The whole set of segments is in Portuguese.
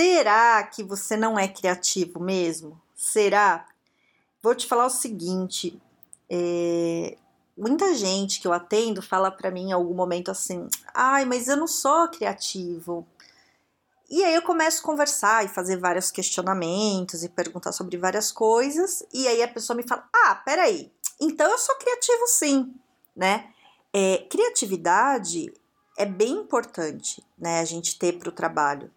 será que você não é criativo mesmo? Será? Vou te falar o seguinte: é, muita gente que eu atendo fala para mim em algum momento assim: ai, mas eu não sou criativo. E aí eu começo a conversar e fazer vários questionamentos e perguntar sobre várias coisas, e aí a pessoa me fala: ah, peraí, então eu sou criativo sim, né? É, criatividade é bem importante, né, a gente ter para o trabalho.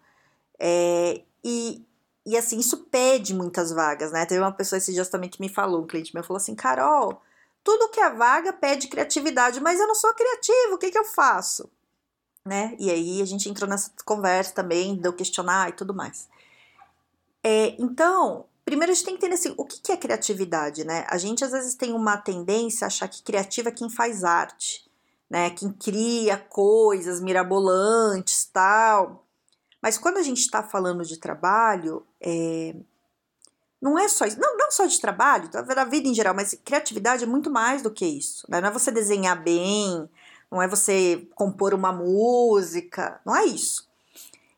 É, e, e assim, isso pede muitas vagas, né? Teve uma pessoa esse dia também que me falou, um cliente meu falou assim, Carol, tudo que é vaga pede criatividade, mas eu não sou criativo, o que, que eu faço? Né? E aí a gente entrou nessa conversa também, deu questionar e tudo mais. É, então, primeiro a gente tem que entender assim, o que, que é criatividade, né? A gente às vezes tem uma tendência a achar que criativa é quem faz arte, né? Quem cria coisas mirabolantes, tal. Mas quando a gente está falando de trabalho, é, não é só isso, não, não só de trabalho, da vida em geral, mas criatividade é muito mais do que isso. Né? Não é você desenhar bem, não é você compor uma música, não é isso.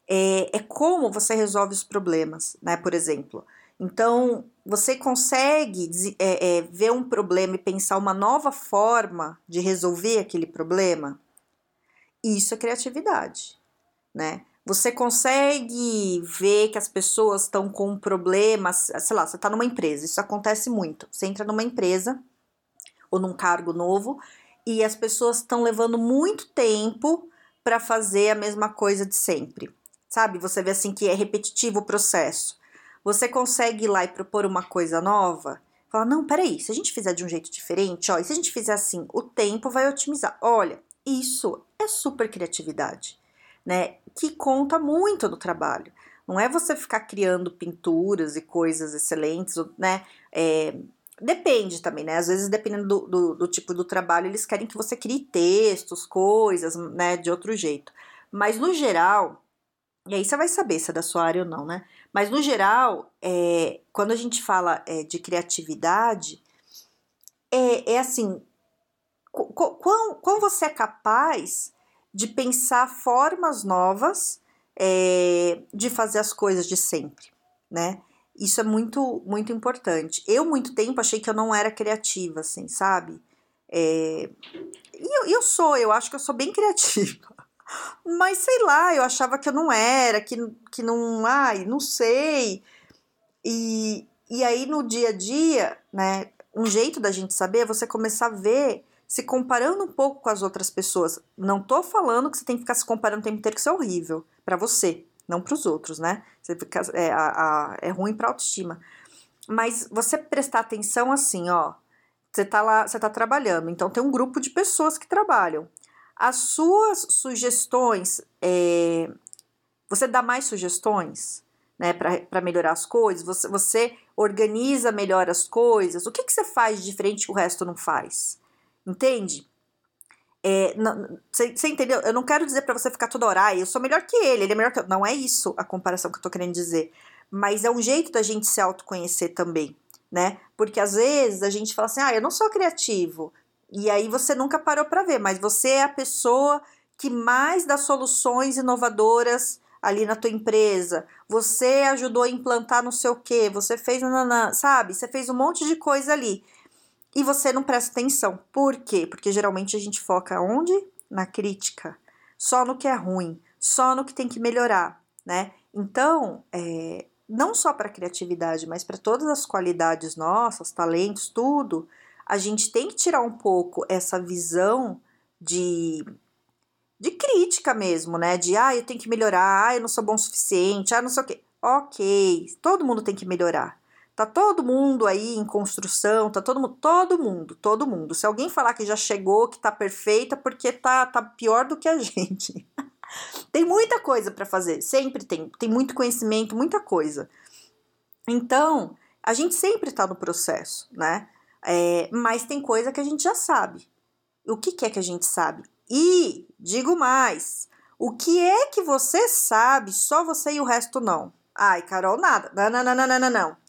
É, é como você resolve os problemas, né? Por exemplo. Então, você consegue é, é, ver um problema e pensar uma nova forma de resolver aquele problema? Isso é criatividade, né? Você consegue ver que as pessoas estão com problemas, sei lá, você está numa empresa, isso acontece muito. Você entra numa empresa ou num cargo novo e as pessoas estão levando muito tempo para fazer a mesma coisa de sempre. Sabe? Você vê assim que é repetitivo o processo. Você consegue ir lá e propor uma coisa nova? Fala, não, peraí, se a gente fizer de um jeito diferente, ó, e se a gente fizer assim, o tempo vai otimizar. Olha, isso é super criatividade né? Que conta muito no trabalho. Não é você ficar criando pinturas e coisas excelentes, né? É, depende também, né? Às vezes, dependendo do, do, do, tipo do trabalho, eles querem que você crie textos, coisas, né? De outro jeito. Mas no geral, e aí você vai saber se é da sua área ou não, né? Mas no geral, é, quando a gente fala é, de criatividade, é, é assim: quão, quão você é capaz de pensar formas novas é, de fazer as coisas de sempre, né? Isso é muito, muito importante. Eu, muito tempo, achei que eu não era criativa, assim, sabe? É, e eu, eu sou, eu acho que eu sou bem criativa. Mas sei lá, eu achava que eu não era, que, que não, ai, não sei. E, e aí no dia a dia, né, um jeito da gente saber é você começar a ver se comparando um pouco com as outras pessoas. Não tô falando que você tem que ficar se comparando o tempo inteiro, que isso é horrível para você, não para os outros, né? Você fica, é, a, a, é ruim para autoestima. Mas você prestar atenção assim, ó. Você tá lá, você tá trabalhando, então tem um grupo de pessoas que trabalham. As suas sugestões, é, você dá mais sugestões, né, para melhorar as coisas? Você, você organiza melhor as coisas? O que, que você faz de diferente que o resto não faz? Entende? Você é, entendeu? Eu não quero dizer para você ficar toda hora, ah, eu sou melhor que ele, ele é melhor que eu. Não é isso a comparação que eu tô querendo dizer. Mas é um jeito da gente se autoconhecer também, né? Porque às vezes a gente fala assim, ah, eu não sou criativo. E aí você nunca parou para ver, mas você é a pessoa que mais dá soluções inovadoras ali na tua empresa. Você ajudou a implantar não sei o que, você fez, nanana, sabe? Você fez um monte de coisa ali e você não presta atenção. Por quê? Porque geralmente a gente foca onde? Na crítica, só no que é ruim, só no que tem que melhorar, né? Então, é, não só para criatividade, mas para todas as qualidades nossas, talentos, tudo, a gente tem que tirar um pouco essa visão de de crítica mesmo, né? De ah, eu tenho que melhorar, ah, eu não sou bom o suficiente, ah, não sei o quê. Ok, todo mundo tem que melhorar. Tá todo mundo aí em construção, tá todo mundo, todo mundo, todo mundo. Se alguém falar que já chegou, que tá perfeita, porque tá, tá pior do que a gente. tem muita coisa para fazer, sempre tem, tem muito conhecimento, muita coisa. Então, a gente sempre tá no processo, né? É, mas tem coisa que a gente já sabe. O que, que é que a gente sabe? E, digo mais, o que é que você sabe, só você e o resto não? Ai, Carol, nada. Não, não, não, não, não, não.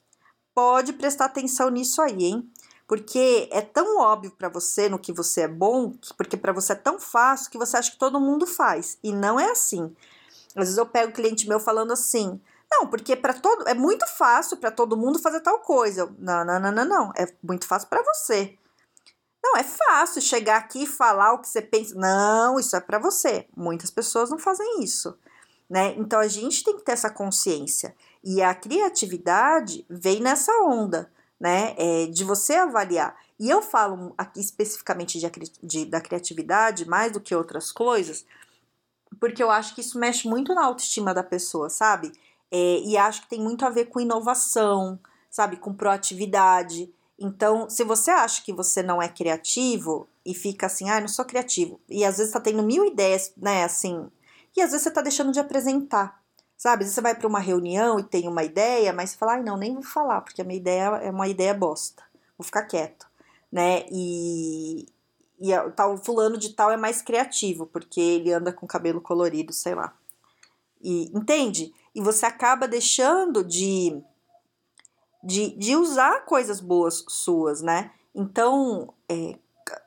Pode prestar atenção nisso aí, hein? Porque é tão óbvio para você no que você é bom, porque para você é tão fácil que você acha que todo mundo faz. E não é assim. Às vezes eu pego um cliente meu falando assim: Não, porque para todo é muito fácil para todo mundo fazer tal coisa. Não, não, não, não, não. É muito fácil para você. Não, é fácil chegar aqui e falar o que você pensa. Não, isso é para você. Muitas pessoas não fazem isso, né? Então a gente tem que ter essa consciência. E a criatividade vem nessa onda, né? É, de você avaliar. E eu falo aqui especificamente de, de, da criatividade, mais do que outras coisas, porque eu acho que isso mexe muito na autoestima da pessoa, sabe? É, e acho que tem muito a ver com inovação, sabe? Com proatividade. Então, se você acha que você não é criativo e fica assim, ah, não sou criativo, e às vezes tá tendo mil ideias, né, assim, e às vezes você tá deixando de apresentar, sabe? Você vai para uma reunião e tem uma ideia, mas você fala, ai, não, nem vou falar, porque a minha ideia é uma ideia bosta, vou ficar quieto, né? E, e tal fulano de tal é mais criativo, porque ele anda com cabelo colorido, sei lá. E entende? E você acaba deixando de de, de usar coisas boas suas, né? Então, é,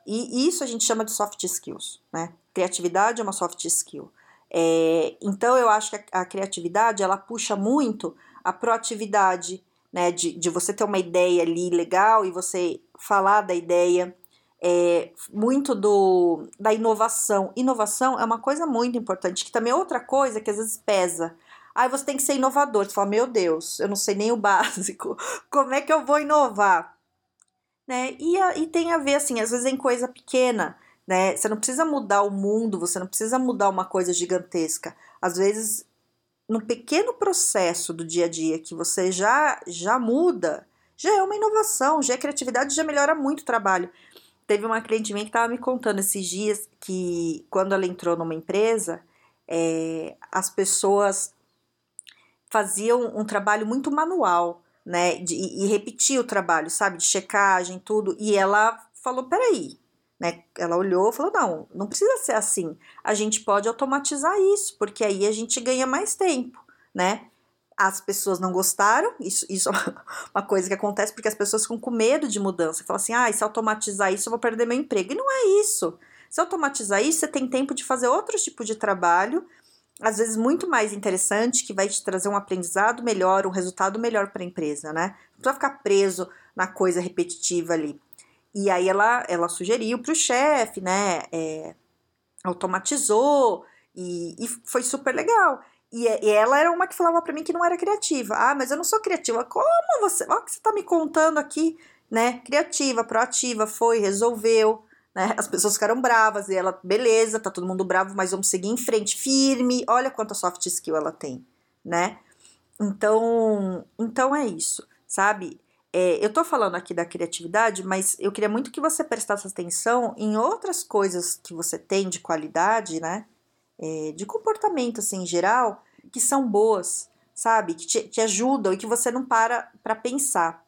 e isso a gente chama de soft skills, né? Criatividade é uma soft skill. É, então, eu acho que a, a, criatividade, ela puxa muito a proatividade, né? De, de você ter uma ideia ali legal e você falar da ideia. É, muito do, da inovação. Inovação é uma coisa muito importante, que também é outra coisa que às vezes pesa. Aí você tem que ser inovador. Você fala, meu Deus, eu não sei nem o básico. Como é que eu vou inovar? Né? E, a, e tem a ver, assim, às vezes em coisa pequena. Né? Você não precisa mudar o mundo, você não precisa mudar uma coisa gigantesca. Às vezes, no pequeno processo do dia a dia que você já, já muda, já é uma inovação, já é criatividade, já melhora muito o trabalho. Teve uma cliente minha que estava me contando esses dias que quando ela entrou numa empresa, é, as pessoas faziam um trabalho muito manual, né? De, e repetia o trabalho, sabe? De checagem, tudo. E ela falou: peraí. Né? Ela olhou e falou: não, não precisa ser assim. A gente pode automatizar isso, porque aí a gente ganha mais tempo, né? As pessoas não gostaram, isso, isso é uma coisa que acontece porque as pessoas ficam com medo de mudança. Falam assim: ah, se automatizar isso, eu vou perder meu emprego. E não é isso. Se automatizar isso, você tem tempo de fazer outro tipo de trabalho às vezes muito mais interessante, que vai te trazer um aprendizado melhor, um resultado melhor para a empresa, né? Não precisa ficar preso na coisa repetitiva ali. E aí ela, ela sugeriu para o chefe, né? É, automatizou e, e, foi super legal. E, e, ela era uma que falava para mim que não era criativa. Ah, mas eu não sou criativa. Como você? Olha o que você está me contando aqui, né? Criativa, proativa, foi, resolveu né? As pessoas ficaram bravas e ela, beleza, tá todo mundo bravo, mas vamos seguir em frente, firme. Olha quanta soft skill ela tem, né? Então, então é isso, sabe? É, eu tô falando aqui da criatividade, mas eu queria muito que você prestasse atenção em outras coisas que você tem de qualidade, né? É, de comportamento, assim, em geral, que são boas, sabe? Que te, te ajudam e que você não para para pensar.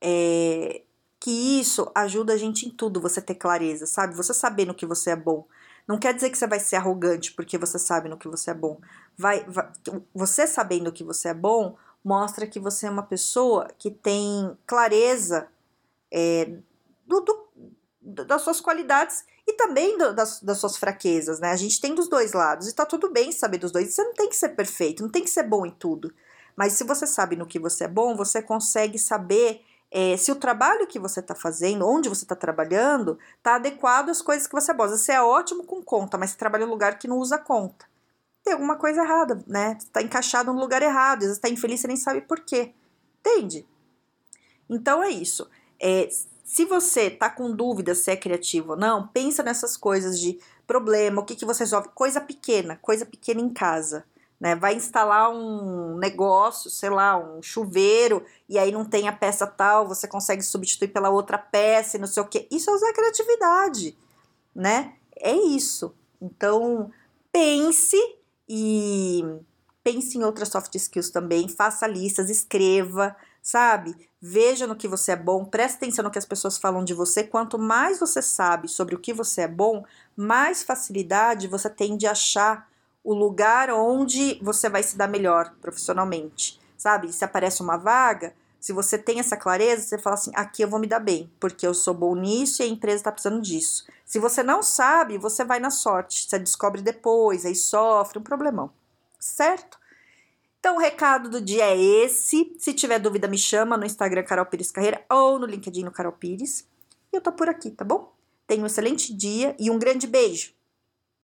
É, que isso ajuda a gente em tudo, você ter clareza, sabe? Você saber no que você é bom. Não quer dizer que você vai ser arrogante porque você sabe no que você é bom. Vai, vai, você sabendo que você é bom mostra que você é uma pessoa que tem clareza é, do, do, das suas qualidades e também do, das, das suas fraquezas, né? A gente tem dos dois lados e tá tudo bem saber dos dois. Você não tem que ser perfeito, não tem que ser bom em tudo. Mas se você sabe no que você é bom, você consegue saber é, se o trabalho que você está fazendo, onde você está trabalhando, está adequado às coisas que você gosta. Você é ótimo com conta, mas você trabalha em um lugar que não usa conta. Tem alguma coisa errada, né? Está encaixado no lugar errado, vezes está infeliz, você nem sabe por quê. Entende? Então é isso. É, se você está com dúvida se é criativo ou não, pensa nessas coisas de problema, o que, que você resolve. Coisa pequena, coisa pequena em casa né? Vai instalar um negócio, sei lá, um chuveiro, e aí não tem a peça tal, você consegue substituir pela outra peça e não sei o que. Isso é usar criatividade, né? É isso. Então, pense e pense em outras soft skills também, faça listas, escreva, sabe? Veja no que você é bom, preste atenção no que as pessoas falam de você. Quanto mais você sabe sobre o que você é bom, mais facilidade você tem de achar o lugar onde você vai se dar melhor profissionalmente, sabe? Se aparece uma vaga, se você tem essa clareza, você fala assim: aqui eu vou me dar bem, porque eu sou bom nisso e a empresa está precisando disso. Se você não sabe, você vai na sorte, você descobre depois, aí sofre um problemão, certo? Então, o recado do dia é esse. Se tiver dúvida, me chama no Instagram Carol Pires Carreira ou no LinkedIn no Carol Pires. E eu tô por aqui, tá bom? Tenha um excelente dia e um grande beijo.